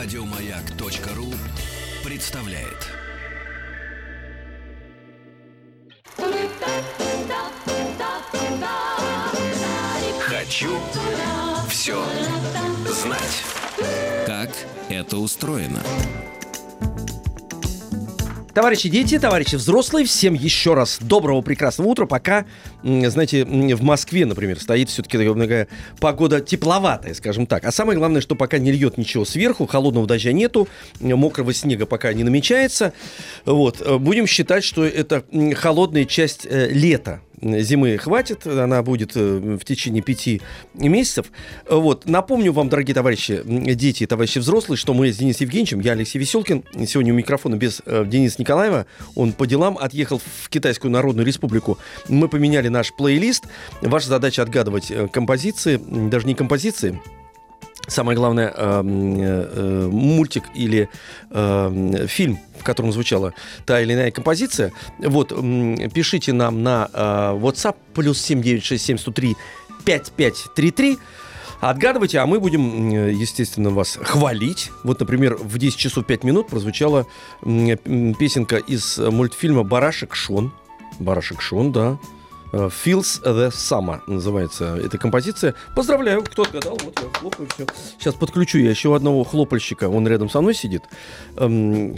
Радиомаяк.ру представляет. Хочу все знать. Как это устроено? Товарищи дети, товарищи взрослые, всем еще раз доброго прекрасного утра. Пока, знаете, в Москве, например, стоит все-таки такая погода тепловатая, скажем так. А самое главное, что пока не льет ничего сверху, холодного дождя нету, мокрого снега пока не намечается. Вот. Э, будем считать, что это холодная часть э, лета зимы хватит, она будет э, в течение пяти месяцев. Вот. Напомню вам, дорогие товарищи, дети и товарищи взрослые, что мы с Денисом Евгеньевичем, я Алексей Веселкин, сегодня у микрофона без э, Дениса Николаева, он по делам отъехал в Китайскую Народную Республику. Мы поменяли наш плейлист. Ваша задача отгадывать э, композиции, даже не композиции, Самое главное, э, э, мультик или э, фильм, в котором звучала та или иная композиция. Вот, пишите нам на э, WhatsApp плюс 7967 5533. Отгадывайте, а мы будем, естественно, вас хвалить. Вот, например, в 10 часов 5 минут прозвучала песенка из мультфильма «Барашек Шон». «Барашек Шон», да. Э, Feels the Summer называется эта композиция. Поздравляю, кто отгадал, вот я хлопаю, все. Сейчас подключу я еще одного хлопальщика, он рядом со мной сидит. Эм,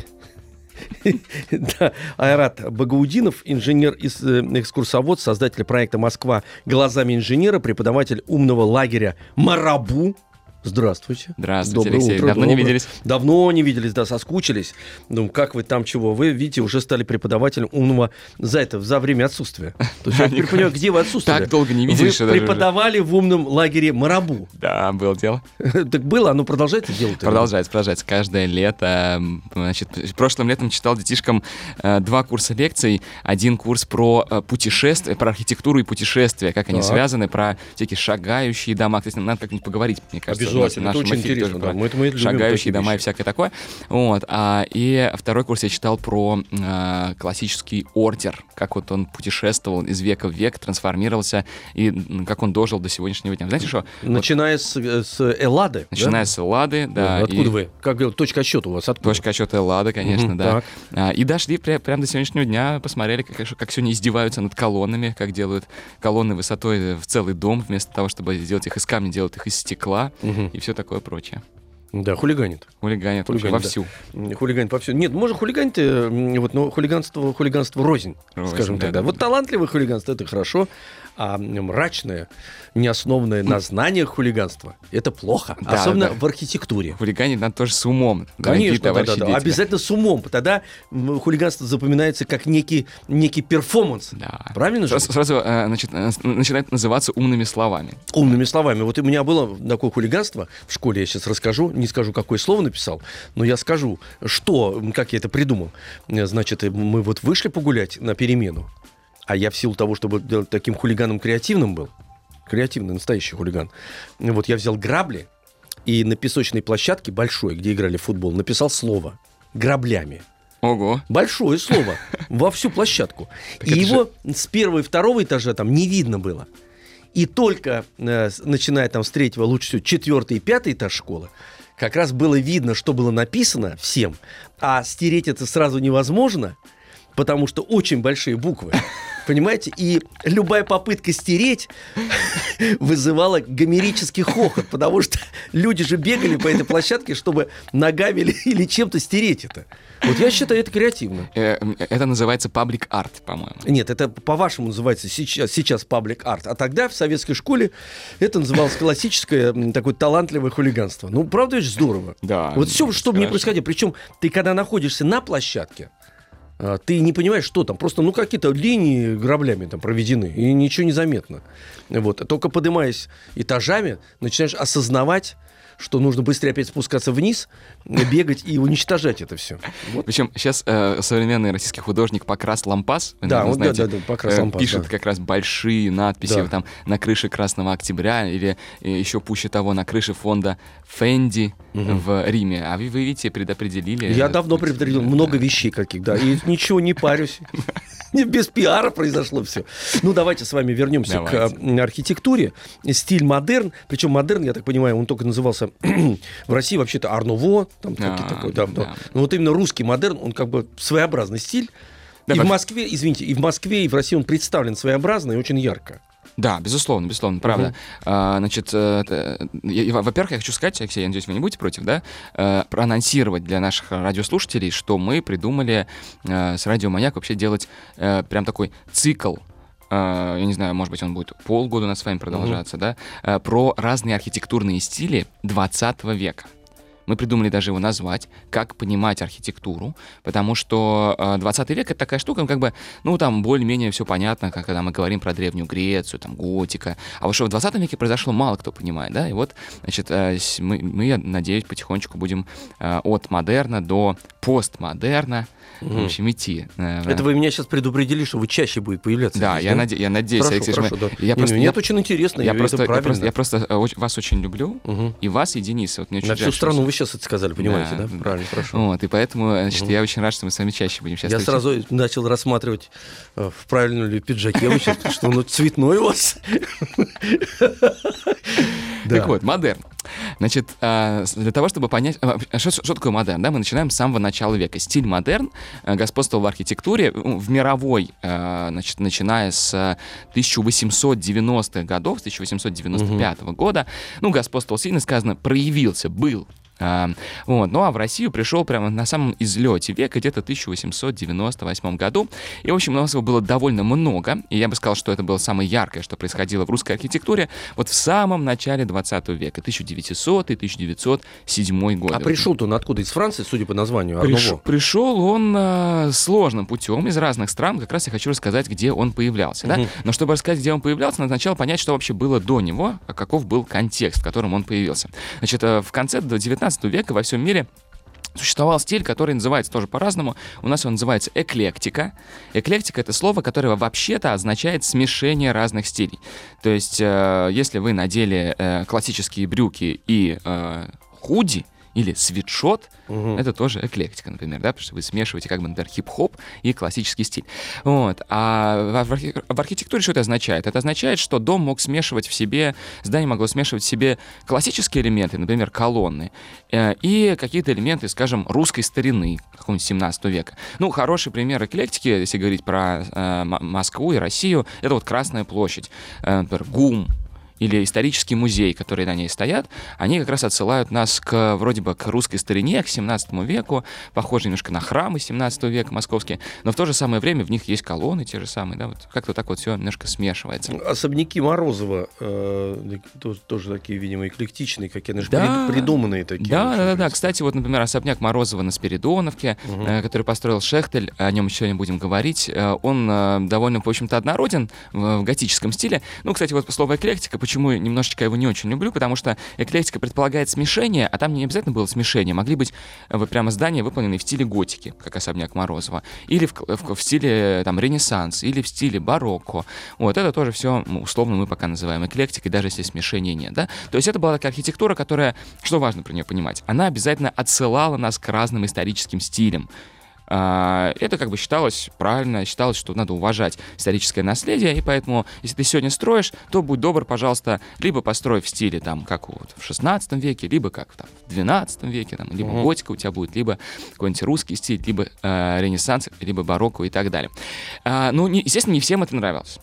да, Айрат Багаудинов, инженер-экскурсовод, э, создатель проекта «Москва глазами инженера», преподаватель умного лагеря «Марабу», Здравствуйте. Здравствуйте, Доброе Алексей. Утро, Давно доброе. не виделись? Давно не виделись, да, соскучились. Думаю, как вы там чего? Вы, видите, уже стали преподавателем умного за это, за время отсутствия. То есть я теперь понимаю, где вы отсутствовали? Так долго не виделись. Вы преподавали в умном лагере Марабу. Да, было дело. Так было, оно продолжается делать? Продолжается, продолжается. Каждое лето, значит, прошлым летом читал детишкам э, два курса лекций. Один курс про э, путешествия, про архитектуру и путешествия, как они связаны, про всякие шагающие дома. Кстати, надо как-нибудь поговорить, мне кажется обязательно, это очень интересно, да, мы, это мы шагающие дома вещи. и всякое такое. Вот, а, и второй курс я читал про а, классический ордер, как вот он путешествовал из века в век, трансформировался, и как он дожил до сегодняшнего дня. Знаете что? Начиная вот, с, с Эллады, Начиная да? с Эллады, да. Откуда и... вы? Как точка отсчета у вас? Откуда? Точка отсчета Эллады, конечно, угу, да. А, и дошли пря- прямо до сегодняшнего дня, посмотрели, как, как сегодня издеваются над колоннами, как делают колонны высотой в целый дом, вместо того, чтобы сделать их из камня, делают их из стекла, угу. И все такое прочее. Да, хулиганит. Хулиганит, хулиганит вовсю. Да. Хулиганит вовсю. Нет, может хулиганить, вот, но хулиганство, хулиганство рознь, рознь скажем да, так. Да. Да. Вот талантливое хулиганство это хорошо, а мрачное, неоснованное на знаниях хулиганство это плохо. Да, особенно да. в архитектуре. Хулиганить надо тоже с умом. Конечно, да, да, да. Обязательно с умом. Тогда хулиганство запоминается как некий, некий перформанс. Да. Правильно сразу, же? Сразу э, значит, э, начинает называться умными словами. Умными словами. Вот у меня было такое хулиганство в школе, я сейчас расскажу, не скажу, какое слово написал, но я скажу, что, как я это придумал. Значит, мы вот вышли погулять на перемену, а я в силу того, чтобы таким хулиганом креативным был, креативный, настоящий хулиган, вот я взял грабли и на песочной площадке большой, где играли в футбол, написал слово граблями. Ого. Большое слово во всю площадку. и его с первого и второго этажа там не видно было. И только э, начиная там с третьего, лучше всего четвертый и пятый этаж школы, как раз было видно, что было написано всем, а стереть это сразу невозможно, потому что очень большие буквы. Понимаете? И любая попытка стереть вызывала гомерический хохот, потому что люди же бегали по этой площадке, чтобы ногами или, или чем-то стереть это. Вот я считаю, это креативно. Э, это называется паблик арт, по-моему. Нет, это по-вашему называется сейчас, сейчас паблик арт. А тогда в советской школе это называлось классическое такое талантливое хулиганство. Ну, правда, это здорово. Да. Вот все, что мне происходило. Причем ты, когда находишься на площадке, ты не понимаешь, что там. Просто, ну, какие-то линии граблями там проведены, и ничего не заметно. Вот. Только поднимаясь этажами, начинаешь осознавать, что нужно быстрее опять спускаться вниз, бегать и уничтожать это все. Вот. Причем сейчас э, современный российский художник Покрас Лампас, да, наверное, знаете, да, да, да, Покрас э, пишет да. как раз большие надписи да. там на крыше Красного Октября или э, еще пуще того на крыше фонда Фенди угу. в Риме. А вы, вы видите, предопределили. Я давно предопределил много вещей каких, да, и ничего не парюсь. Без пиара произошло все. Ну, давайте с вами вернемся давайте. к архитектуре. Стиль модерн. Причем модерн, я так понимаю, он только назывался в России вообще-то Арнуво. Там а, такой, да, да. Но вот именно русский модерн, он как бы своеобразный стиль. Да, и в Москве, извините, и в Москве, и в России он представлен своеобразно и очень ярко. Да, безусловно, безусловно, правда. Угу. А, значит, э, во-первых, я хочу сказать, Алексей, я надеюсь, вы не будете против, да, э, проанонсировать для наших радиослушателей, что мы придумали э, с Радио Маяк вообще делать прям такой цикл я не знаю, может быть, он будет полгода у нас с вами продолжаться, uh-huh. да, про разные архитектурные стили 20 века. Мы придумали даже его назвать, как понимать архитектуру, потому что э, 20 век — это такая штука, как бы, ну, там более-менее все понятно, как, когда мы говорим про Древнюю Грецию, там, готика. А вот что в 20 веке произошло, мало кто понимает, да, и вот, значит, э, мы, мы, я надеюсь, потихонечку будем э, от модерна до постмодерна, в общем, идти. Это вы меня сейчас предупредили, что вы чаще будет появляться. Да, здесь, я, да? Наде- я надеюсь, хорошо, Алексей. Хорошо, да. я просто, нет, я, очень интересно. Я, я, просто, я, просто, я просто э, вас очень люблю, угу. и вас, и Дениса. Вот мне На всю страну вы сейчас это сказали, понимаете, да? да? Правильно, хорошо. Вот, и поэтому, значит, угу. я очень рад, что мы с вами чаще будем сейчас Я встречать. сразу начал рассматривать, э, в правильном ли пиджаке вы сейчас, что он цветной у вас. Так вот, модерн. Значит, а, для того, чтобы понять, а, что, что такое модерн, да, мы начинаем с самого начала века. Стиль модерн э, господствовал в архитектуре в мировой, э, значит, начиная с 1890-х годов, с 1895 угу. года. Ну, господствовал сильно сказано, проявился, был а, вот. Ну а в Россию пришел прямо на самом излете века, где-то в 1898 году. И, в общем, у нас его было довольно много. И я бы сказал, что это было самое яркое, что происходило в русской архитектуре вот в самом начале 20 века, 1900-1907 год. А пришел-то он откуда? Из Франции, судя по названию? Приш, пришел он э, сложным путем из разных стран. Как раз я хочу рассказать, где он появлялся. Угу. Да? Но чтобы рассказать, где он появлялся, надо сначала понять, что вообще было до него, а каков был контекст, в котором он появился. Значит, э, в конце 19 века во всем мире существовал стиль, который называется тоже по-разному. У нас он называется эклектика. Эклектика — это слово, которое вообще-то означает смешение разных стилей. То есть, э, если вы надели э, классические брюки и э, худи, или свитшот, угу. это тоже эклектика, например, да, потому что вы смешиваете как бы, например, хип-хоп и классический стиль. Вот. А в, архи- в архитектуре что это означает? Это означает, что дом мог смешивать в себе, здание могло смешивать в себе классические элементы, например, колонны, э, и какие-то элементы, скажем, русской старины, какого-нибудь 17 века. Ну, хороший пример эклектики, если говорить про э, Москву и Россию, это вот Красная площадь, э, например, ГУМ, или исторический музей, которые на ней стоят, они как раз отсылают нас к вроде бы к русской старине, к 17 веку, похожи немножко на храмы 17 века московские, но в то же самое время в них есть колонны те же самые, да, вот как-то так вот все немножко смешивается. Особняки Морозова э, тоже, тоже такие, видимо, эклектичные, какие они же да, придуманные такие. Да, да, да, да. Кстати, вот, например, особняк Морозова на Спиридоновке, угу. э, который построил Шехтель, о нем еще не будем говорить, э, он э, довольно, в общем-то, однороден в, в готическом стиле. Ну, кстати, вот слово эклектика, почему немножечко его не очень люблю, потому что эклектика предполагает смешение, а там не обязательно было смешение. Могли быть э, вот прямо здания, выполненные в стиле готики, как особняк Морозова, или в, в, в стиле там ренессанс, или в стиле барокко. Вот это тоже все условно мы пока называем эклектикой, даже если смешения нет. Да? То есть это была такая архитектура, которая, что важно про нее понимать, она обязательно отсылала нас к разным историческим стилям. А, это как бы считалось правильно, считалось, что надо уважать историческое наследие, и поэтому, если ты сегодня строишь, то будь добр, пожалуйста, либо построй в стиле, там, как вот в 16 веке, либо как там, в 12 веке, там, либо mm-hmm. готика у тебя будет, либо какой-нибудь русский стиль, либо э, ренессанс, либо барокко и так далее. А, ну, не, естественно, не всем это нравилось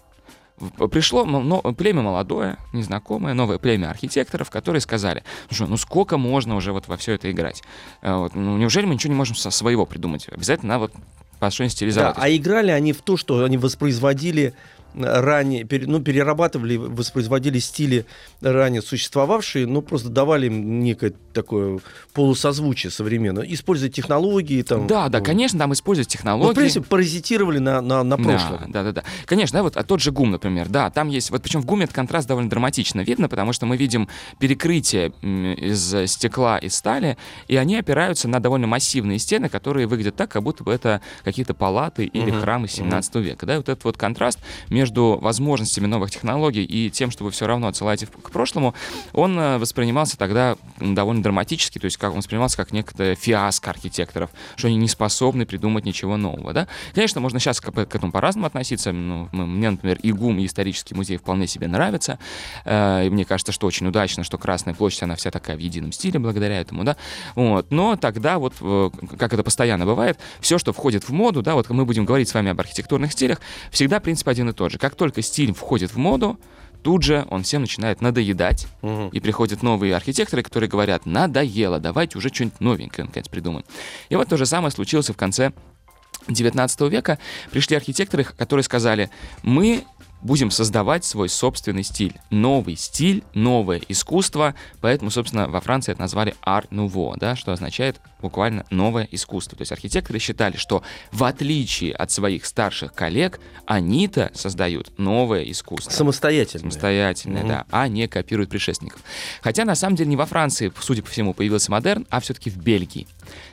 пришло но, племя молодое, незнакомое, новое племя архитекторов, которые сказали, ну, ну сколько можно уже вот во все это играть? А вот, ну, неужели мы ничего не можем со своего придумать? Обязательно надо вот по стилизовать. Да, а играли они в то, что они воспроизводили ранее, ну, перерабатывали, воспроизводили стили ранее существовавшие, но просто давали им некое такое полусозвучие современное. Используя технологии. Там, да, да, конечно, там используют технологии. Ну, в принципе, паразитировали на, на, на прошлом. Да, да, да, да. Конечно, да, вот а тот же ГУМ, например, да, там есть, вот причем в ГУМе этот контраст довольно драматично видно, потому что мы видим перекрытие из стекла и стали, и они опираются на довольно массивные стены, которые выглядят так, как будто бы это какие-то палаты или угу, храмы 17 угу. века. Да, вот этот вот контраст между между возможностями новых технологий и тем, что вы все равно отсылаете к прошлому, он э, воспринимался тогда довольно драматически, то есть как он воспринимался как некая фиаско архитекторов, что они не способны придумать ничего нового. Да? Конечно, можно сейчас к, к этому по-разному относиться. Ну, мне, например, ИГУМ исторический музей вполне себе нравятся. Э, и мне кажется, что очень удачно, что Красная площадь, она вся такая в едином стиле благодаря этому. Да? Вот. Но тогда вот, э, как это постоянно бывает, все, что входит в моду, да, вот мы будем говорить с вами об архитектурных стилях, всегда принцип один и тот же. Как только стиль входит в моду, тут же он всем начинает надоедать. Угу. И приходят новые архитекторы, которые говорят, надоело, давайте уже что-нибудь новенькое наконец придумаем. И вот то же самое случилось в конце 19 века. Пришли архитекторы, которые сказали, мы будем создавать свой собственный стиль. Новый стиль, новое искусство. Поэтому, собственно, во Франции это назвали Art Nouveau, да, что означает буквально новое искусство. То есть архитекторы считали, что в отличие от своих старших коллег, они-то создают новое искусство. Самостоятельное. Самостоятельное, угу. да, а не копируют предшественников. Хотя, на самом деле, не во Франции, судя по всему, появился модерн, а все-таки в Бельгии.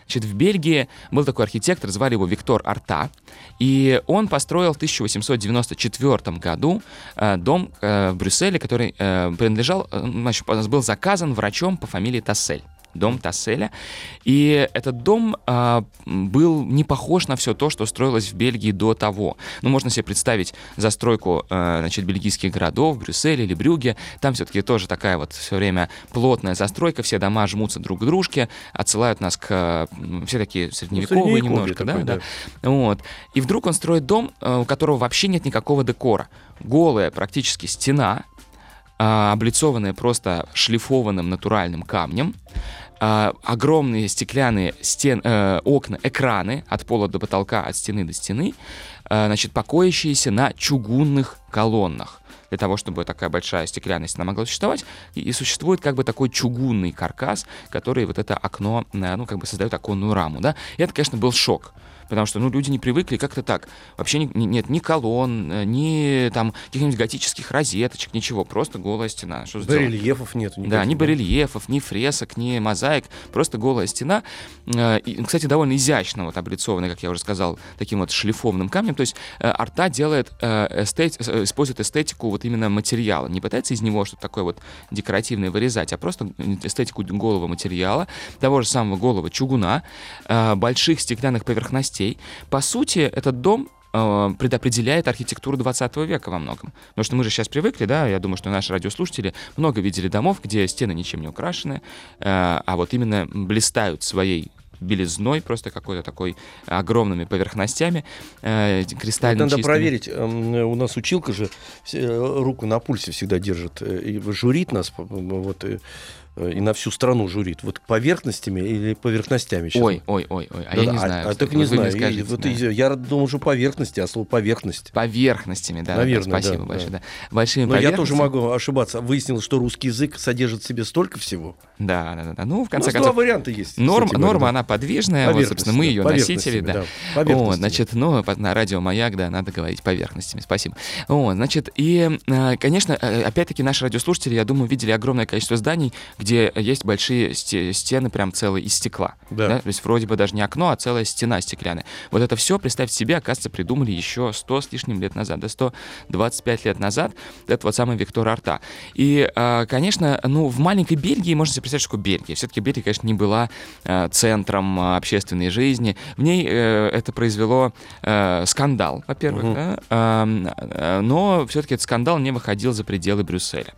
Значит, в Бельгии был такой архитектор, звали его Виктор Арта, и он построил в 1894 году э, дом э, в Брюсселе, который э, принадлежал, значит, был заказан врачом по фамилии Тассель дом Тасселя. И этот дом а, был не похож на все то, что строилось в Бельгии до того. Ну, можно себе представить застройку, а, значит, бельгийских городов, Брюссель или Брюге. Там все-таки тоже такая вот все время плотная застройка, все дома жмутся друг к дружке, отсылают нас к... Все такие средневековые ну, немножко, такой, да, да. Вот. И вдруг он строит дом, а, у которого вообще нет никакого декора. Голая практически стена, облицованная просто шлифованным натуральным камнем, э, огромные стеклянные стен, э, окна, экраны от пола до потолка, от стены до стены, э, значит, покоящиеся на чугунных колоннах. Для того, чтобы такая большая стеклянная стена могла существовать, и, и существует как бы такой чугунный каркас, который вот это окно, э, ну, как бы создает оконную раму, да, и это, конечно, был шок, потому что, ну, люди не привыкли как-то так. Вообще не, не, нет ни колонн, э, ни там каких-нибудь готических розеточек, ничего, просто голая стена. Что барельефов нет. Да, ни барельефов, ни фресок, ни мозаик, просто голая стена. Э, и, кстати, довольно изящно вот облицованная, как я уже сказал, таким вот шлифованным камнем. То есть э, арта делает эстет, использует эстетику вот именно материала. Не пытается из него что-то такое вот декоративное вырезать, а просто эстетику голого материала, того же самого голого чугуна, больших стеклянных поверхностей, властей. По сути, этот дом э, предопределяет архитектуру 20 века во многом. Потому что мы же сейчас привыкли, да, я думаю, что наши радиослушатели много видели домов, где стены ничем не украшены, э, а вот именно блистают своей белизной, просто какой-то такой огромными поверхностями, э, кристально Надо чистыми. проверить, эм, у нас училка же э, руку на пульсе всегда держит, и журит нас, вот, Э, и на всю страну журит? Вот поверхностями или поверхностями? Сейчас? Ой, ой, ой, ой, а да, я не знаю. А, а так не знаю. Скажете, и, вот, да. Я думаю, что поверхности, а слово поверхность. Поверхностями, да. Наверное, да, спасибо да, большое. Да. Да. Большими Но я тоже могу ошибаться. Выяснилось, что русский язык содержит в себе столько всего. Да, да, да. Ну, в конце ну, концов... два варианта есть. Норм, норма, она подвижная, вот, собственно, мы ее носители, да. да. Вот, значит, ну, на радио «Маяк», да, надо говорить поверхностями. Спасибо. Вот, значит, и, э, конечно, э, опять-таки наши радиослушатели, я думаю, видели огромное количество зданий, где есть большие стены прям целые из стекла. Да. Да? То есть вроде бы даже не окно, а целая стена стеклянная. Вот это все, представьте себе, оказывается, придумали еще 100 с лишним лет назад, да, 125 лет назад, это вот самый Виктор Арта. И, а, конечно, ну, в маленькой Бельгии, можно себе представить, что Бельгия. Все-таки Бельгия, конечно, не была а, центром а, общественной жизни. В ней э, это произвело э, скандал, во-первых, угу. да? но все-таки этот скандал не выходил за пределы Брюсселя.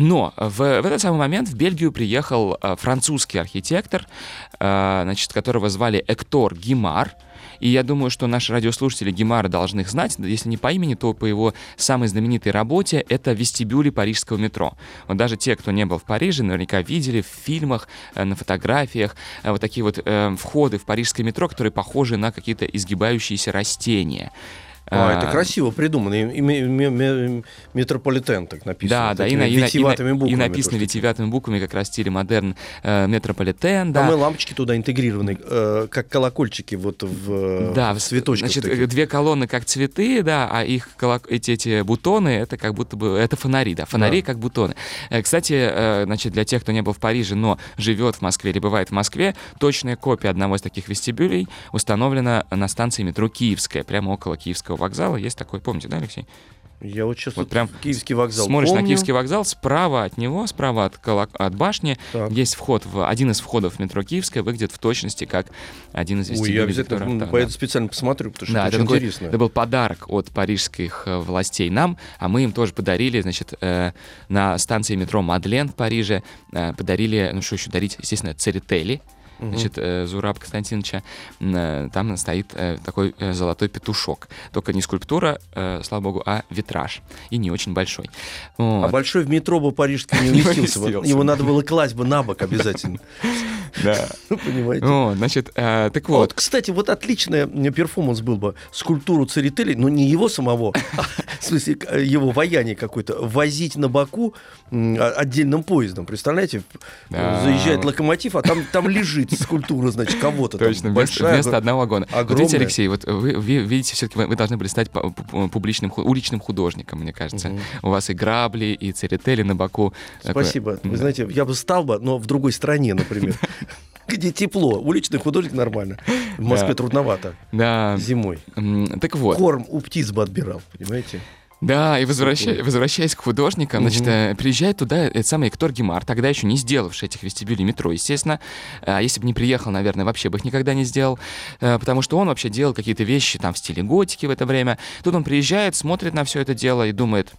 Но в, в этот самый момент в Бельгию приехал э, французский архитектор, э, значит, которого звали Эктор Гимар. И я думаю, что наши радиослушатели Гимара должны их знать. Если не по имени, то по его самой знаменитой работе это вестибюли парижского метро. Вот даже те, кто не был в Париже, наверняка видели в фильмах, э, на фотографиях вот такие вот э, входы в парижское метро, которые похожи на какие-то изгибающиеся растения. А, это красиво придумано. И, и, метрополитен так написано. Да, да, и, на, и, витиеватыми буквами, и написано витиеватыми буквами, как раз в стиле модерн э, метрополитен. Да. Там и лампочки туда интегрированы, э, как колокольчики вот в, да, в цветочках. Значит, таких. две колонны как цветы, да, а их колок... эти, эти бутоны, это как будто бы, это фонари, да, фонари да. как бутоны. Э, кстати, э, значит, для тех, кто не был в Париже, но живет в Москве или бывает в Москве, точная копия одного из таких вестибюлей установлена на станции метро Киевская, прямо около Киевского вокзала есть такой, помните, да, Алексей? Я вот сейчас Вот прям Киевский вокзал Смотришь помню. на Киевский вокзал, справа от него, справа от, колок- от башни, Так. есть вход в один из входов в метро Киевская, выглядит в точности как один из Ой, я вестибюлей обязательно м, Арта, поеду да. специально посмотрю, потому что Да, это это, очень такой- интересно. это был подарок от парижских э, властей нам, а мы им тоже подарили, значит, э, на станции метро Мадлен в Париже э, подарили, ну что еще дарить, естественно, церетели, значит, э, Зураб Константиновича, э, там стоит э, такой золотой петушок. Только не скульптура, слава богу, а витраж. И не очень большой. А Вот. большой в метро бы парижский не Не уместился. Его надо было класть бы на бок обязательно. Да. Ну, Понимаете? Вот, значит, э, так А Вот, вот. кстати, вот отличный перформанс был бы скульптуру Церетели, но не его самого, а, в смысле его вояние какое-то, возить на боку а- отдельным поездом. Представляете, Да. заезжает локомотив, а там, там лежит скульптура, значит, кого-то там. Точно, вместо, большая, вместо го- одного вагона. Вот огромная. видите, Алексей, вот вы, вы видите, все-таки вы, вы должны были стать пу- пу- публичным, уличным художником, мне кажется. У вас и грабли, и церетели на боку. Такое- Спасибо. Вы Да. знаете, я бы стал бы, но в другой стране, например. Где тепло. Уличный художник нормально. В Москве Да. трудновато. Да. Зимой. Так вот. Корм у птиц бы отбирал, понимаете? Да, и возвращай- возвращаясь к художникам, значит, э, приезжает туда этот самый Эктор Гемар, тогда еще не сделавший этих вестибюлей метро, естественно. А если бы не приехал, наверное, вообще бы их никогда не сделал, э, потому что он вообще делал какие-то вещи там в стиле готики в это время. Тут он приезжает, смотрит на все это дело и думает,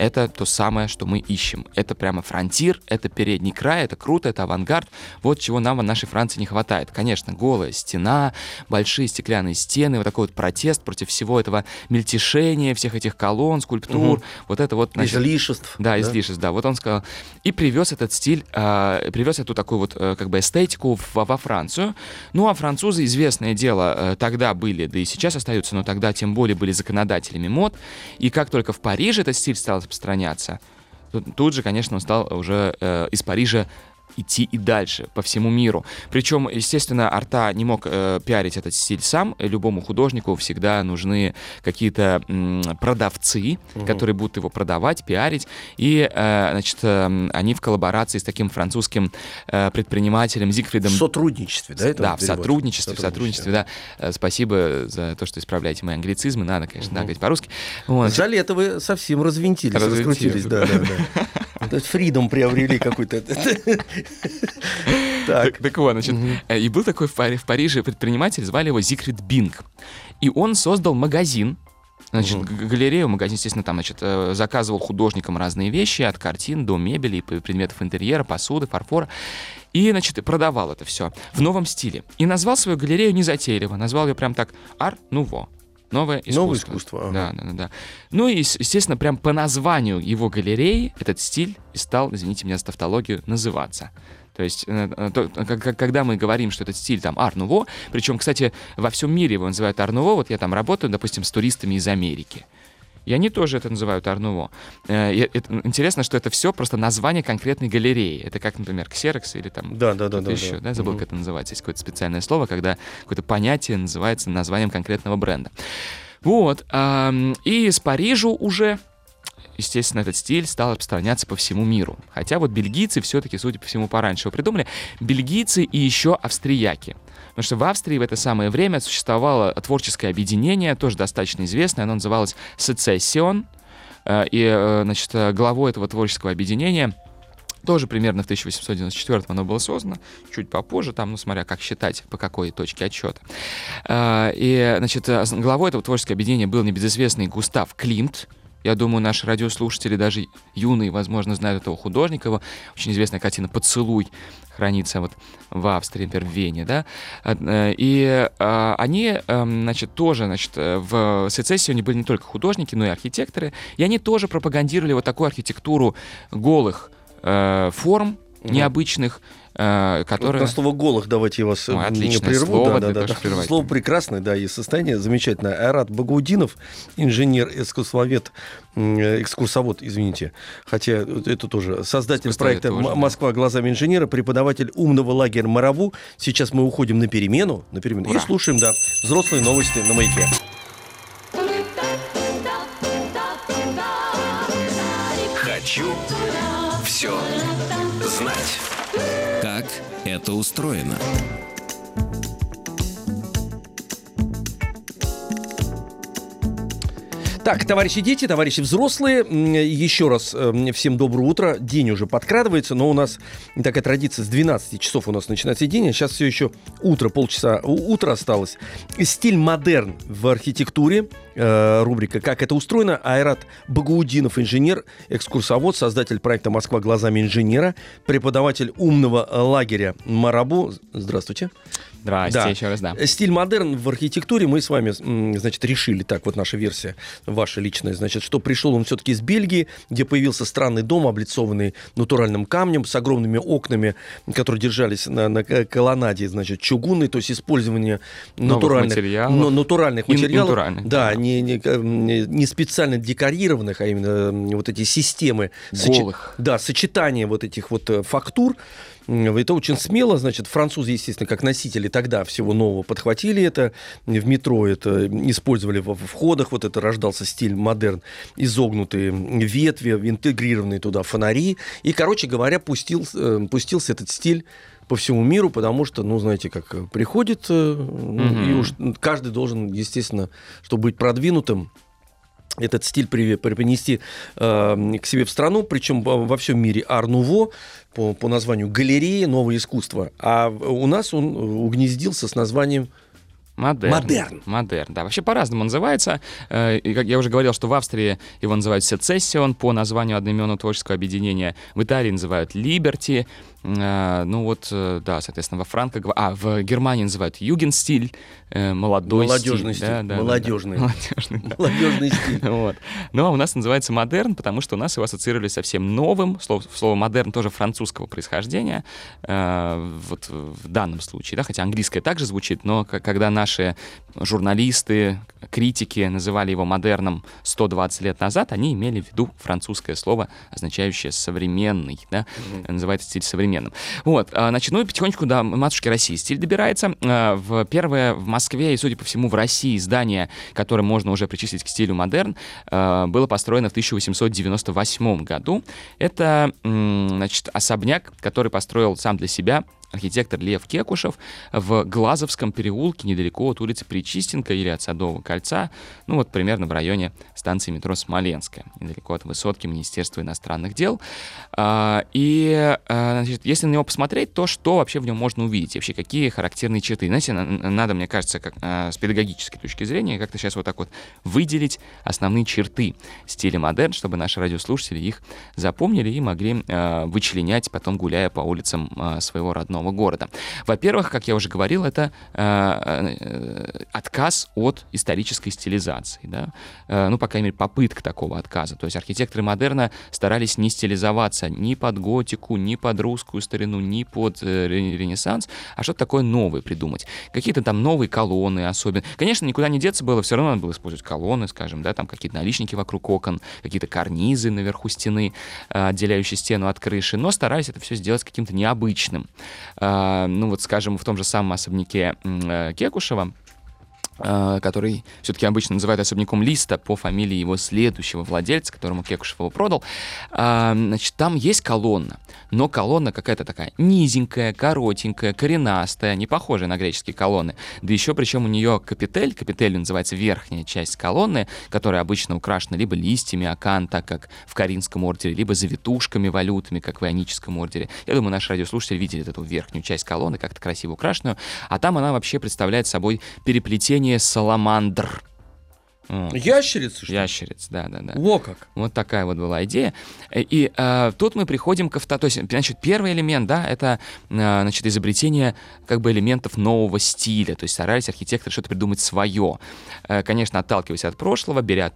это то самое, что мы ищем. Это прямо фронтир, это передний край, это круто, это авангард. Вот чего нам в нашей Франции не хватает. Конечно, голая стена, большие стеклянные стены, вот такой вот протест против всего этого мельтешения, всех этих колонн, скульптур. Мгм. Вот это вот... значит, Излишеств. да, излишеств, да. Вот он сказал. И привез этот стиль, а, привез эту такую вот э, как бы эстетику в- во Францию. Ну, а французы, известное дело, э, тогда были, да и сейчас остаются, но тогда тем более были законодателями мод. И как только в Париже этот стиль стал распространяться, тут, же, конечно, он стал уже э, из Парижа идти и дальше по всему миру. Причем, естественно, Арта не мог э, пиарить этот стиль сам. Любому художнику всегда нужны какие-то м, продавцы, которые будут его продавать, пиарить. И, э, значит, э, они в коллаборации с таким французским э, предпринимателем В Зигфридом сотрудничестве, да? это да, в сотрудничестве, в сотрудничестве, да. Э, Спасибо за то, что исправляете мои англицизмы. Надо, конечно, да, говорить по-русски. Вот. Жаль, это вы совсем развинтились, Развинтились, раскрутились. Да, да, да. Фридом приобрели какой-то. Так, Так. вот, значит, э, и был такой в, Пари- в Париже предприниматель, звали его Зигфрид Бинг. И он создал магазин, Значит, галерею, магазин, естественно, там, значит, э, заказывал художникам разные вещи, от картин до мебели, предметов интерьера, посуды, фарфора. И, значит, продавал это все в новом стиле. И назвал свою галерею незатейливо. Назвал ее прям так «Ар Нуво». Новое искусство. Новое искусство. Да, да, да, да. Ну и, естественно, прям по названию его галереи этот стиль стал, извините меня за тавтологию, называться. То есть, э, э, то- как- когда мы говорим, что этот стиль там Арнуво, причем, кстати, во всем мире его называют Арнуво, вот я там работаю, допустим, с туристами из Америки. И они тоже это называют Арнуво. Э, интересно, что это все просто название конкретной галереи. Это как, например, Ксерокс или там Да, да, да, да. еще, да. да, забыл, Мгм. как это называется. Есть какое-то специальное слово, когда какое-то понятие называется названием конкретного бренда. Вот. и из Парижу уже естественно, этот стиль стал распространяться по всему миру. Хотя вот бельгийцы все-таки, судя по всему, пораньше его придумали. Бельгийцы и еще австрияки. Потому что в Австрии в это самое время существовало творческое объединение, тоже достаточно известное, оно называлось «Сецессион». Э, И, э, значит, э, главой этого творческого объединения тоже примерно в 1894 оно было создано, чуть попозже, там, ну, смотря как считать, по какой точке отсчета. И, значит, главой этого творческого объединения был небезызвестный Густав Климт. Я думаю, наши радиослушатели, даже юные, возможно, знают этого художника. Его очень известная картина «Поцелуй» хранится вот в Австрии, например, в Вене, да. Э, И а, они, эм, значит, тоже, значит, э, в сецессии они были не только художники, но и архитекторы, и они тоже пропагандировали вот такую архитектуру голых э, форм, необычных, э, Вот которые... на слово «голых» давайте я вас э, Ой, не отличное прерву. слово да, да, да. Слово прекрасное, да, и состояние замечательное. Айрат Багаудинов, инженер, экскурсовед, м, э, экскурсовод, извините, хотя это тоже создатель проекта тоже, «М- да. «Москва глазами инженера», преподаватель умного лагеря «Мараву». Сейчас мы уходим на перемену, на перемену и слушаем, да, взрослые новости на «Маяке». Хочу все знать. Это устроено? Так, товарищи дети, товарищи взрослые, еще раз э, всем доброе утро. День уже подкрадывается, но у нас такая традиция, с 12 часов у нас начинается день, а сейчас все еще утро, полчаса утра осталось. Стиль модерн в архитектуре, э, рубрика «Как это устроено». Айрат Багаудинов, инженер, экскурсовод, создатель проекта «Москва глазами инженера», преподаватель умного лагеря «Марабу». Здравствуйте. Здрасте, да. еще раз, да. Стиль модерн в архитектуре мы с вами, значит, решили, так вот наша версия, ваша личная, значит, что пришел он все-таки из Бельгии, где появился странный дом, облицованный натуральным камнем, с огромными окнами, которые держались на, на колоннаде, значит, чугунной, то есть использование натуральных материалов. Но, натуральных материалов. Натуральных, да, да. Не, не, не специально декорированных, а именно вот эти системы. Голых. Сочи, да, сочетание вот этих вот э, фактур, это очень смело, значит, французы, естественно, как носители тогда всего нового подхватили это, в метро это использовали в входах, вот это рождался стиль модерн, изогнутые ветви, интегрированные туда фонари, и, короче говоря, пустил, э, пустился этот стиль по всему миру, потому что, ну, знаете, как приходит, mm-hmm. и уж каждый должен, естественно, чтобы быть продвинутым, этот стиль принести э, к себе в страну, причем во всем мире Арнуво по, по названию галереи новое искусство, а у нас он угнездился с названием Модерн. Модерн. Модерн, да. Вообще по-разному называется. Э, и, как я уже говорил, что в Австрии его называют Сецессион по названию одноименного творческого объединения. В Италии называют Либерти. Э, ну вот, э, да, соответственно, во Франко... А, в Германии называют Югендстиль, э, молодой Молодежный стиль. стиль. Да, да, молодежный. Да, Молодежный, да. Молодежный стиль. Вот. Ну, а у нас называется модерн, потому что у нас его ассоциировали со всем новым. Слово, слово модерн тоже французского происхождения. Вот в данном случае, да, хотя английское также звучит, но когда наши журналисты, критики называли его модерном 120 лет назад, они имели в виду французское слово, означающее современный, да, mm-hmm. называется стиль современным. Вот, а, значит, ну и потихонечку до матушки России стиль добирается. А, в первое в Москве и, судя по всему, в России здание, которое можно уже причислить к стилю модерн, а, было построено в 1898 году. Это, значит, особняк, который построил сам для себя архитектор Лев Кекушев в Глазовском переулке, недалеко от улицы Причистенко или от Садового кольца, ну вот примерно в районе станции метро Смоленская, недалеко от высотки Министерства иностранных дел. А, и а, значит, если на него посмотреть, то что вообще в нем можно увидеть? Вообще какие характерные черты? Знаете, надо, мне кажется, как, а, с педагогической точки зрения, как-то сейчас вот так вот выделить основные черты стиля модерн, чтобы наши радиослушатели их запомнили и могли вычленять потом, гуляя по улицам своего родного родного города. Во-первых, как я уже говорил, это э, э, отказ от исторической стилизации, да? э, ну, по крайней мере, попытка такого отказа. То есть архитекторы модерна старались не стилизоваться ни под готику, ни под русскую старину, ни под ренессанс, а что-то такое новое придумать. Какие-то там новые колонны особенно. Конечно, никуда не деться было, все равно надо было использовать колонны, скажем, да, там какие-то наличники вокруг окон, какие-то карнизы наверху стены, отделяющие стену от крыши, но старались это все сделать каким-то необычным. А, ну вот, скажем, в том же самом особняке э, Кекушева, который все-таки обычно называют особняком Листа по фамилии его следующего владельца, которому Кекушев его продал. А, значит, там есть колонна, но колонна какая-то такая низенькая, коротенькая, коренастая, не похожая на греческие колонны. Да еще причем у нее капитель, капитель называется верхняя часть колонны, которая обычно украшена либо листьями акан, так как в Каринском ордере, либо завитушками, валютами, как в Ионическом ордере. Я думаю, наши радиослушатели видели эту верхнюю часть колонны, как-то красиво украшенную. А там она вообще представляет собой переплетение растение саламандр. Вот. Ящерицы, что Ящериц, да, да, да. Во как. Вот такая вот была идея. И э, тут мы приходим ко второму. То есть, значит, первый элемент, да, это, э, значит, изобретение как бы элементов нового стиля. То есть старались архитекторы что-то придумать свое. Э, конечно, отталкиваясь от прошлого, беря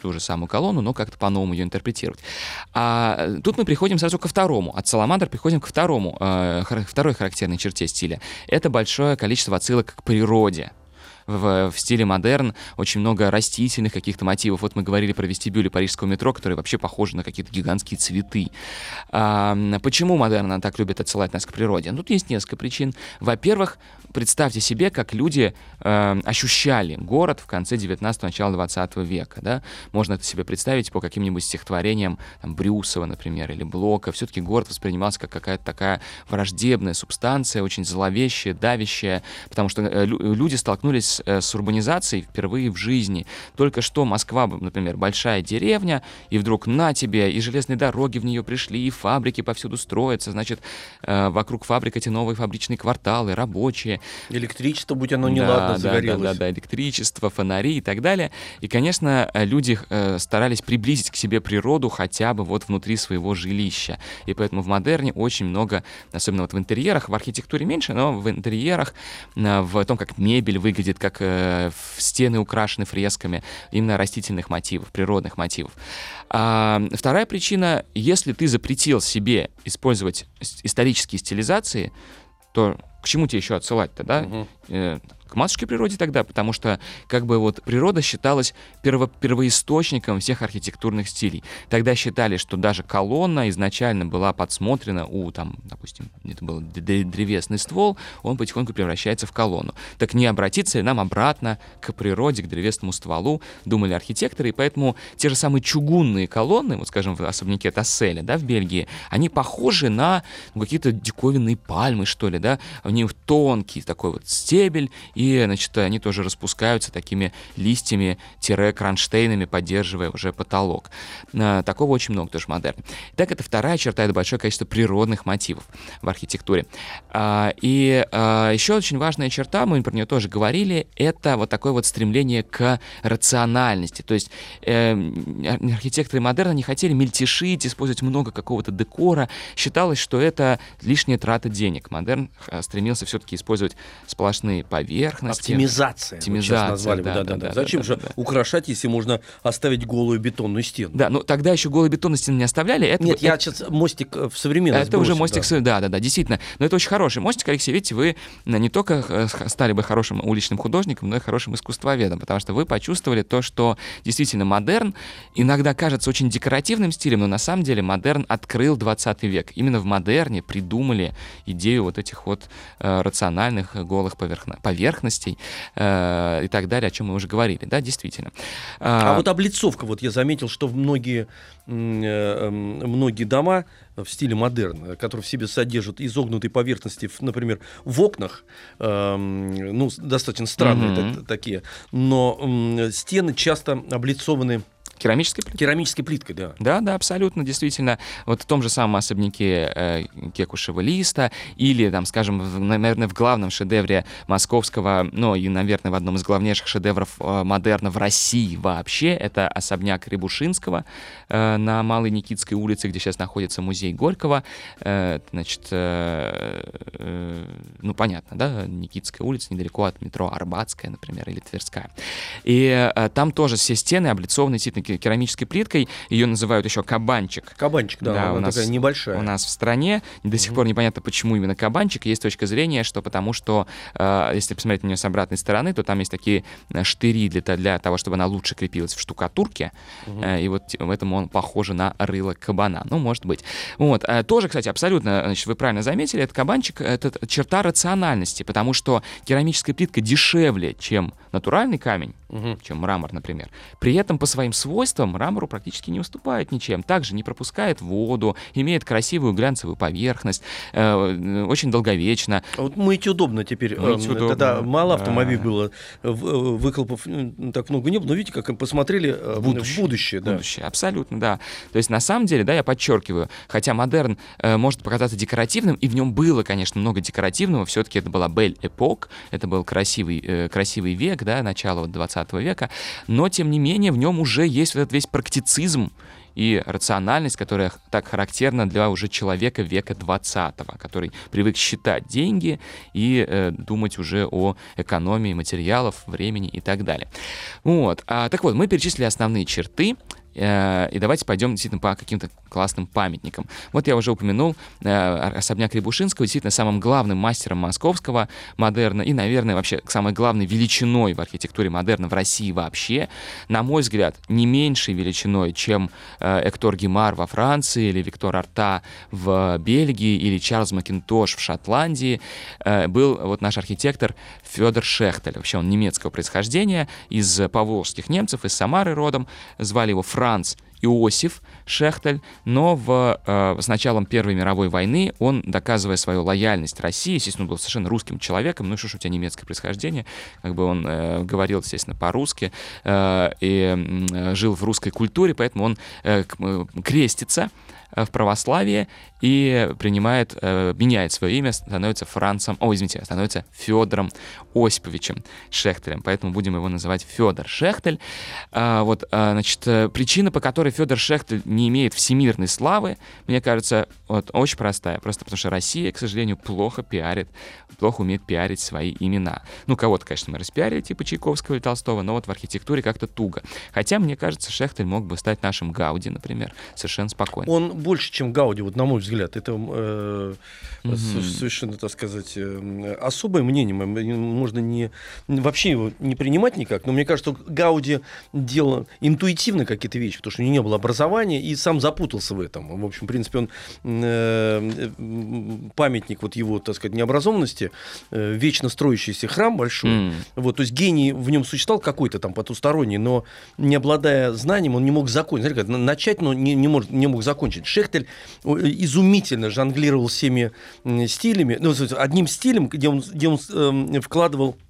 ту же самую колонну, но как-то по-новому ее интерпретировать. А тут мы приходим сразу ко второму. От Саламандр приходим ко второму, э, второй характерной черте стиля. Это большое количество отсылок к природе в, в стиле модерн, очень много растительных каких-то мотивов. Вот мы говорили про вестибюли парижского метро, которые вообще похожи на какие-то гигантские цветы. А, почему модерн так любит отсылать нас к природе? Ну, тут есть несколько причин. Во-первых, представьте себе, как люди э, ощущали город в конце 19-го, начала 20 века. Да? Можно это себе представить по каким-нибудь стихотворениям там, Брюсова, например, или Блока. Все-таки город воспринимался как какая-то такая враждебная субстанция, очень зловещая, давящая, потому что э, люди столкнулись с э, с урбанизацией впервые в жизни. Только что Москва, например, большая деревня, и вдруг на тебе, и железные дороги в нее пришли, и фабрики повсюду строятся, значит, э, вокруг фабрик эти новые фабричные кварталы, рабочие. Электричество, будь оно неладно, да, загорелось. Да, да, да, электричество, фонари и так далее. И, конечно, люди э, старались приблизить к себе природу хотя бы вот внутри своего жилища. И поэтому в модерне очень много, особенно вот в интерьерах, в архитектуре меньше, но в интерьерах, в том, как мебель выглядит, как э, стены украшены фресками, именно растительных мотивов, природных мотивов. А вторая причина, если ты запретил себе использовать исторические стилизации, то к чему тебе еще отсылать-то, да? Угу к матушке природе тогда, потому что как бы вот природа считалась перво первоисточником всех архитектурных стилей. Тогда считали, что даже колонна изначально была подсмотрена у, там, допустим, это был древесный ствол, он потихоньку превращается в колонну. Так не обратиться ли нам обратно к природе, к древесному стволу, думали архитекторы, и поэтому те же самые чугунные колонны, вот скажем, в особняке Тасселя, да, в Бельгии, они похожи на ну, какие-то диковинные пальмы, что ли, да, у них тонкий такой вот стебель, значит, они тоже распускаются такими листьями-кронштейнами, поддерживая уже потолок. А, такого очень много тоже модерн. Так, это вторая черта, это большое количество природных мотивов в архитектуре. А, и а, еще очень важная черта, мы про нее тоже говорили, это вот такое вот стремление к рациональности. То есть э, архитекторы модерна не хотели мельтешить, использовать много какого-то декора. Считалось, что это лишняя трата денег. Модерн стремился все-таки использовать сплошные поверхности, поверхности. Оптимизация. Оптимизация. Назвали да, бы. Да, да, да, да. Зачем да, же да, украшать, если можно оставить голую бетонную стену? Да, ну тогда еще голую бетонную стену не оставляли. Это, Нет, это, я сейчас мостик в современность Это бросил, уже мостик, да. да, да, да, действительно. Но это очень хороший мостик, Алексей. Видите, вы не только э, стали бы хорошим уличным художником, но и хорошим искусствоведом, потому что вы почувствовали то, что действительно модерн иногда кажется очень декоративным стилем, но на самом деле модерн открыл 20 век. Именно в модерне придумали идею вот этих вот э, рациональных голых поверхно- поверхностей, э, и так далее, о чем мы уже говорили, да, действительно. А, а вот облицовка, вот я заметил, что многие, э, эм, многие дома в стиле модерн, которые в себе содержат изогнутые поверхности, например, в окнах, э, ну, достаточно странные mm-hmm. такие, но э, стены часто облицованы Керамической плиткой? Керамической плиткой, да. Да, да, абсолютно, действительно. Вот в том же самом особняке э, Кекушева Листа или, там, скажем, в, наверное, в главном шедевре московского, ну и, наверное, в одном из главнейших шедевров э, модерна в России вообще, это особняк Рябушинского э, на Малой Никитской улице, где сейчас находится музей Горького. Э, значит, э, э, ну, понятно, да, Никитская улица недалеко от метро Арбатская, например, или Тверская. И э, там тоже все стены облицованы действительно керамической плиткой. Ее называют еще кабанчик. Кабанчик, да, да она у нас, такая небольшая. У нас в стране до сих mm-hmm. пор непонятно, почему именно кабанчик. Есть точка зрения, что потому что, э, если посмотреть на нее с обратной стороны, то там есть такие э, штыри для, для того, чтобы она лучше крепилась в штукатурке. Mm-hmm. Э, и вот в этом он похож на рыло кабана. Ну, может быть. Вот. Э, тоже, кстати, абсолютно, значит, вы правильно заметили, этот кабанчик — это черта рациональности, потому что керамическая плитка дешевле, чем натуральный камень, угу. чем мрамор, например. При этом по своим свойствам мрамору практически не уступает ничем. Также не пропускает воду, имеет красивую глянцевую поверхность, э, очень долговечно. А вот мыть удобно теперь. Мыть э, удобно. Тогда мало автомобилей да. было, э, выхлопов так много не было. Но видите, как посмотрели в будущее. В будущее, да. будущее, абсолютно, да. То есть на самом деле, да, я подчеркиваю, хотя модерн э, может показаться декоративным, и в нем было, конечно, много декоративного, все-таки это была Бель Эпок, это был красивый, э, красивый век, да, начало вот 20 века, но тем не менее в нем уже есть вот этот весь практицизм, и рациональность, которая так характерна для уже человека века 20 который привык считать деньги и э, думать уже о экономии материалов, времени и так далее. Вот. А, так вот, мы перечислили основные черты и давайте пойдем действительно по каким-то классным памятникам. Вот я уже упомянул э, особняк Рябушинского, действительно самым главным мастером московского модерна и, наверное, вообще самой главной величиной в архитектуре модерна в России вообще. На мой взгляд, не меньшей величиной, чем э, Эктор Гемар во Франции или Виктор Арта в Бельгии или Чарльз Макинтош в Шотландии, был вот наш архитектор Федор Шехтель. Вообще он немецкого происхождения, из поволжских немцев, из Самары родом. Звали его Франц Иосиф Шехтель, но в, э, с началом Первой мировой войны он, доказывая свою лояльность России, естественно, был совершенно русским человеком, ну что ж у тебя немецкое происхождение, как бы он э, говорил, естественно, по-русски э, и э, жил в русской культуре, поэтому он э, э крестится, в православие и принимает, э, меняет свое имя, становится Францем, о, извините, становится Федором Осиповичем Шехтелем, поэтому будем его называть Федор Шехтель. А, вот, а, значит, э, причина, по которой Федор Шехтель не имеет всемирной славы, мне кажется, вот, очень простая, просто потому что Россия, к сожалению, плохо пиарит, плохо умеет пиарить свои имена. Ну, кого-то, конечно, мы распиарили, типа Чайковского или Толстого, но вот в архитектуре как-то туго. Хотя, мне кажется, Шехтель мог бы стать нашим Гауди, например, совершенно спокойно. Он больше, чем Гауди, вот на мой взгляд. Это э, угу. совершенно, так сказать, э, особое мнение. Можно не, вообще его не принимать никак, но мне кажется, что Гауди делал интуитивно какие-то вещи, потому что у него не было образования, и сам запутался в этом. В общем, в принципе, он э, памятник вот его, так сказать, необразованности, э, вечно строящийся храм большой. Mm. Вот, то есть гений в нем существовал какой-то там потусторонний, но не обладая знанием, он не мог закончить. Смотри, начать, но не, не, может, не мог закончить. Шехтель изумительно жонглировал всеми стилями, ну, одним стилем, где он, где он э, вкладывал Э,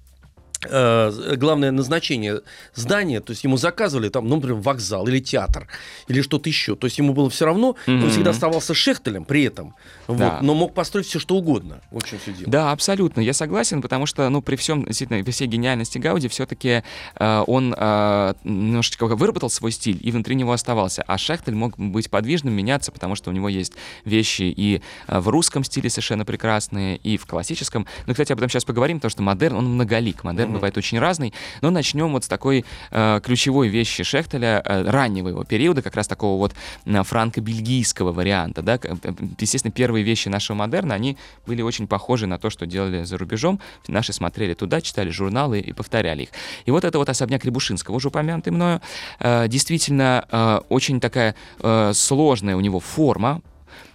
главное назначение здания, то есть ему заказывали там, ну, например, вокзал или театр или что-то еще. То есть ему было все равно, mm-hmm. он всегда оставался шехтелем при этом, да. вот, но мог построить все что угодно. В общем, все дело. Да, абсолютно, я согласен, потому что, ну, при всем, действительно, при всей гениальности Гауди, все-таки э, он э, немножечко выработал свой стиль и внутри него оставался, а Шехтель мог быть подвижным, меняться, потому что у него есть вещи и э, в русском стиле совершенно прекрасные, и в классическом. Ну, кстати, об этом сейчас поговорим, потому что модерн, он многолик, модерн mm-hmm. бывает очень разный. Но начнем вот с такой э, ключевой вещи Шехтеля, э, раннего его периода, как раз такого вот э, франко-бельгийского варианта. Да? Э, естественно, первые вещи нашего модерна, они были очень похожи на то, что делали за рубежом. Наши смотрели туда, читали журналы и повторяли их. И вот это вот особняк Рябушинского, уже упомянутый мною, э, действительно э, очень такая э, сложная у него форма, Э,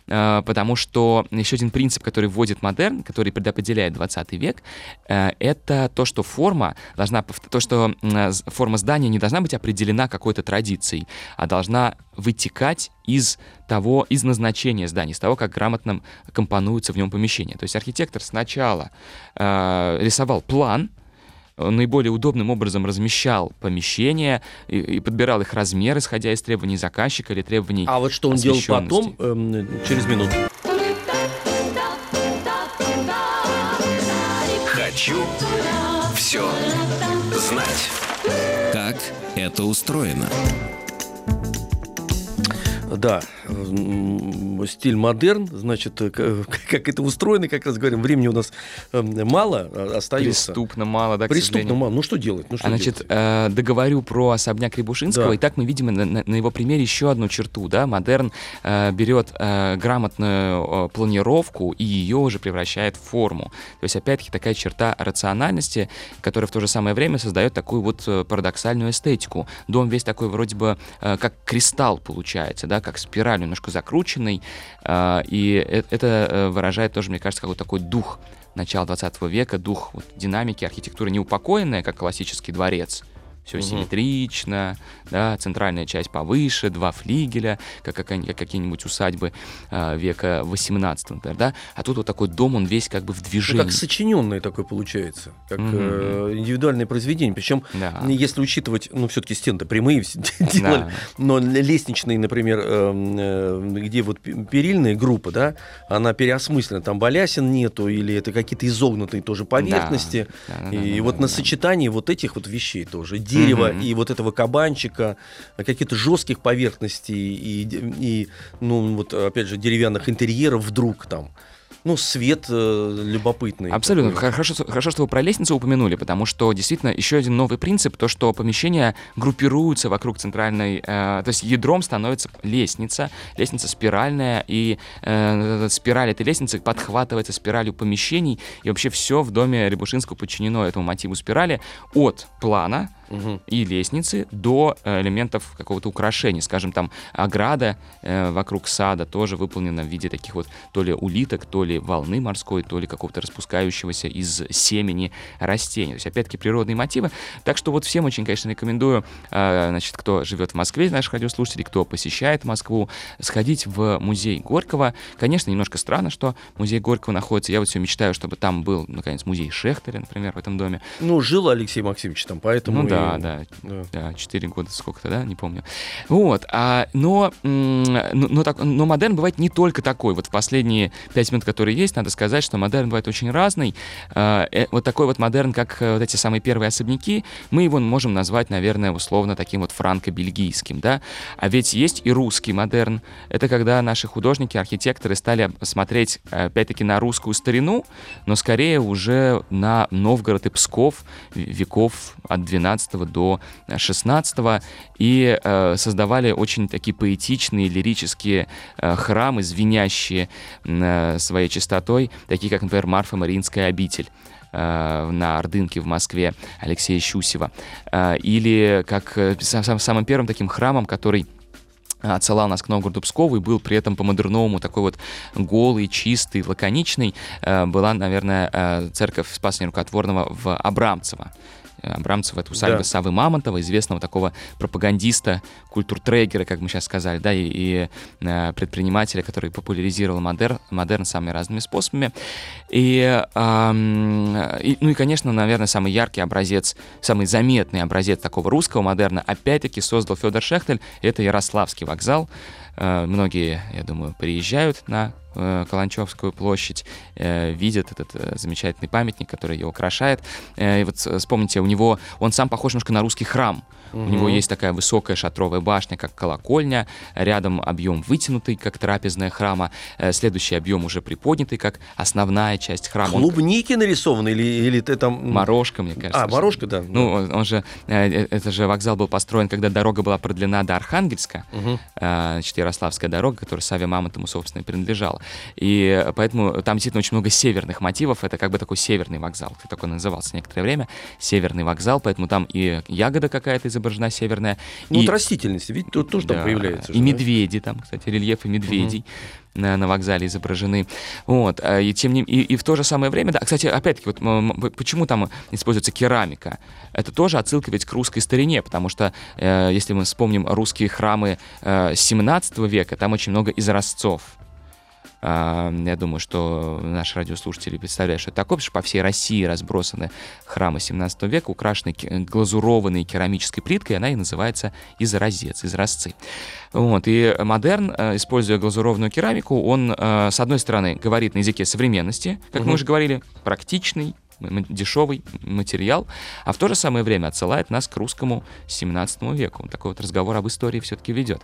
потому что еще один принцип, который вводит модерн, который предопределяет 20 век, э, это то, что форма должна, то, что форма здания не должна быть определена какой-то традицией, а должна вытекать из того, из назначения здания, из того, как грамотно компонуются в нем помещения. То есть архитектор сначала э, рисовал план, наиболее удобным образом размещал помещения и, и подбирал их размер, исходя из требований заказчика или требований А вот что он делал потом, эм, через минуту. Хочу все знать. Как это устроено? Да, стиль модерн, значит, э, как это устроено, как раз говорим, времени у нас эм, мало а, остается. Преступно мало, да, Преступно мало. Ну что делать? Ну, что а, значит, делать? Э, договорю про особняк Рябушинского, да. и так мы видим на, на, его примере еще одну черту, да, модерн э, берет грамотную планировку и ее уже превращает в форму. То есть, опять-таки, такая черта рациональности, которая в то же самое время создает такую вот парадоксальную эстетику. Дом весь такой вроде бы как кристалл получается, да, как спираль немножко закрученный, а, и это э, выражает тоже, мне кажется, какой-то такой дух начала 20 века, дух вот, динамики архитектуры, неупокоенная, как классический дворец, все угу. симметрично, да, центральная часть повыше, два флигеля, как, как, как какие-нибудь усадьбы э, века 18, например, да, а тут вот такой дом, он весь как бы в движении. Ну, как сочиненный такой получается, как угу. э, индивидуальное произведение, причем да. если учитывать, ну, все-таки стены прямые делали, да. но лестничные, например, эм, э, где вот перильная группа, да, она переосмыслена, там балясин нету, или это какие-то изогнутые тоже поверхности, да. Да, да, и да, вот да, на да. сочетании вот этих вот вещей тоже, дерева mm-hmm. и вот этого кабанчика, каких-то жестких поверхностей и, и, ну, вот, опять же, деревянных интерьеров вдруг там ну, свет э, любопытный. Абсолютно. Хорошо, хорошо, что вы про лестницу упомянули, потому что действительно еще один новый принцип, то, что помещения группируются вокруг центральной, э, то есть ядром становится лестница, лестница спиральная, и э, спираль этой лестницы подхватывается спиралью помещений, и вообще все в доме Рябушинского подчинено этому мотиву спирали от плана, угу. и лестницы до э, элементов какого-то украшения. Скажем, там ограда э, вокруг сада тоже выполнена в виде таких вот то ли улиток, то ли волны морской, то ли какого-то распускающегося из семени растения. То есть, опять-таки, природные мотивы. Так что вот всем очень, конечно, рекомендую, э, значит, кто живет в Москве, наших радиослушателей, кто посещает Москву, сходить в музей Горького. Конечно, немножко странно, что музей Горького находится. Я вот все мечтаю, чтобы там был, наконец, музей Шехтера, например, в этом доме. Ну, жил Алексей Максимович там, поэтому... Ну, да, да, да, 4 года сколько-то, да, не помню. Вот, а, но, но, но, так, но модерн бывает не только такой. Вот в последние 5 минут, которые есть, надо сказать, что модерн бывает очень разный. А, э, вот такой вот модерн, как э, вот эти самые первые особняки, мы его можем назвать, наверное, условно таким вот франко-бельгийским, да. А ведь есть и русский модерн. Это когда наши художники, архитекторы стали смотреть, опять-таки, на русскую старину, но скорее уже на Новгород и Псков веков от 12 до 16 и э, создавали очень такие поэтичные, лирические э, храмы, звенящие э, своей чистотой, такие как, например, Марфа Мариинская обитель э, на Ордынке в Москве Алексея Щусева. Э, или как э, самым первым таким храмом, который отсылал нас к Новгороду Пскову и был при этом по-модерновому такой вот голый, чистый, лаконичный, была, наверное, церковь Спаса Нерукотворного в Абрамцево. Абрамцева, это усадьба да. Савы Мамонтова, известного такого пропагандиста, культуртрегера, как мы сейчас сказали, да, и, и э, предпринимателя, который популяризировал модерн, модерн самыми разными способами. И, э, и, ну и, конечно, наверное, самый яркий образец, самый заметный образец такого русского модерна, опять-таки, создал Федор Шехтель, это Ярославский вокзал. Э, многие, я думаю, приезжают на э, Каланчевскую площадь, э, видят этот замечательный памятник, который ее украшает. И вот вспомните, у него, он сам похож немножко на русский храм. Угу. У него есть такая высокая шатровая башня, как колокольня, рядом объем вытянутый, как трапезная храма, следующий объем уже приподнятый, как основная часть храма. Клубники он... нарисованы или, или ты там... Морожка, мне кажется. А, морожка, да. Ну, он, он же, это же вокзал был построен, когда дорога была продлена до Архангельска, угу. значит, Ярославская дорога, которая Саве Мамонтому, собственно, принадлежала. И поэтому там действительно очень много северных мотивов. Это как бы такой северный вокзал. Такой назывался некоторое время. Северный вокзал, поэтому там и ягода какая-то изображена северная. Ну, и... вот растительность, ведь тут тоже да. там появляется. И же, медведи там, кстати, рельефы медведей. Угу на, на вокзале изображены. Вот. А, и, тем не, и, и в то же самое время, да, кстати, опять-таки, вот почему там используется керамика? Это тоже отсылка ведь к русской старине, потому что, э, если мы вспомним русские храмы э, 17 века, там очень много изразцов. А, я думаю, что наши радиослушатели представляют, что это такое, потому что по всей России разбросаны храмы 17 века, украшенные глазурованной керамической плиткой, она и называется изразец, изразцы. Вот, и модерн, э, используя глазурованную керамику, он, э, с одной стороны, говорит на языке современности, как угу. мы уже говорили, практичный, дешевый материал, а в то же самое время отсылает нас к русскому 17 веку. Он такой вот разговор об истории все-таки ведет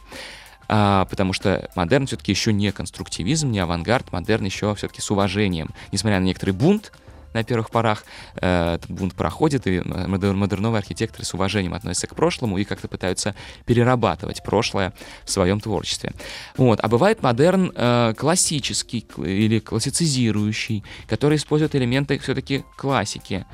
а, потому что модерн все-таки еще не конструктивизм, не авангард, модерн еще все-таки с уважением. Несмотря на некоторый бунт, на первых порах э, бунт проходит, и модерновые архитекторы с уважением относятся к прошлому и как-то пытаются перерабатывать прошлое в своем творчестве. Вот. А бывает модерн э, классический или классицизирующий, который использует элементы все-таки классики.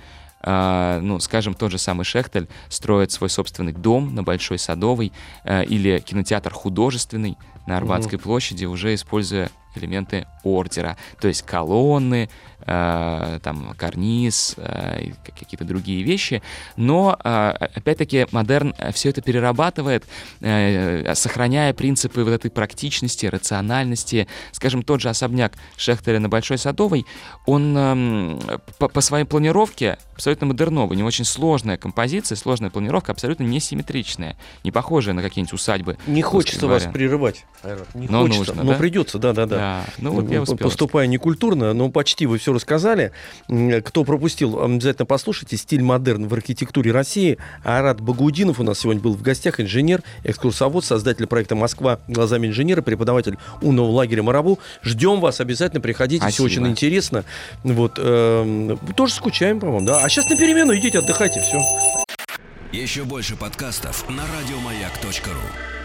Uh, ну, скажем, тот же самый Шехтель строит свой собственный дом на Большой Садовой uh, или кинотеатр художественный на Арбатской mm-hmm. площади, уже используя элементы ордера, то есть колонны, э, там карниз, э, какие-то другие вещи, но э, опять-таки модерн все это перерабатывает, э, сохраняя принципы вот этой практичности, рациональности. Скажем, тот же особняк Шехтера на Большой Садовой, он э, по, по своей планировке абсолютно модерновый, не очень сложная композиция, сложная планировка, абсолютно несимметричная, не похожая на какие-нибудь усадьбы. Не хочется вас прерывать, не но хочется, нужно, но да? придется, да-да-да. Да, ну вот я успел. Поступая некультурно, но почти вы все рассказали. Кто пропустил, обязательно послушайте. «Стиль модерн в архитектуре России». Арат Багудинов у нас сегодня был в гостях, инженер, экскурсовод, создатель проекта «Москва глазами инженера», преподаватель умного лагеря «Марабу». Ждем вас, обязательно приходите, Спасибо. все очень интересно. Вот, э, тоже скучаем, по-моему, да. А сейчас на перемену идите, отдыхайте, все. Еще больше подкастов на радиомаяк.ру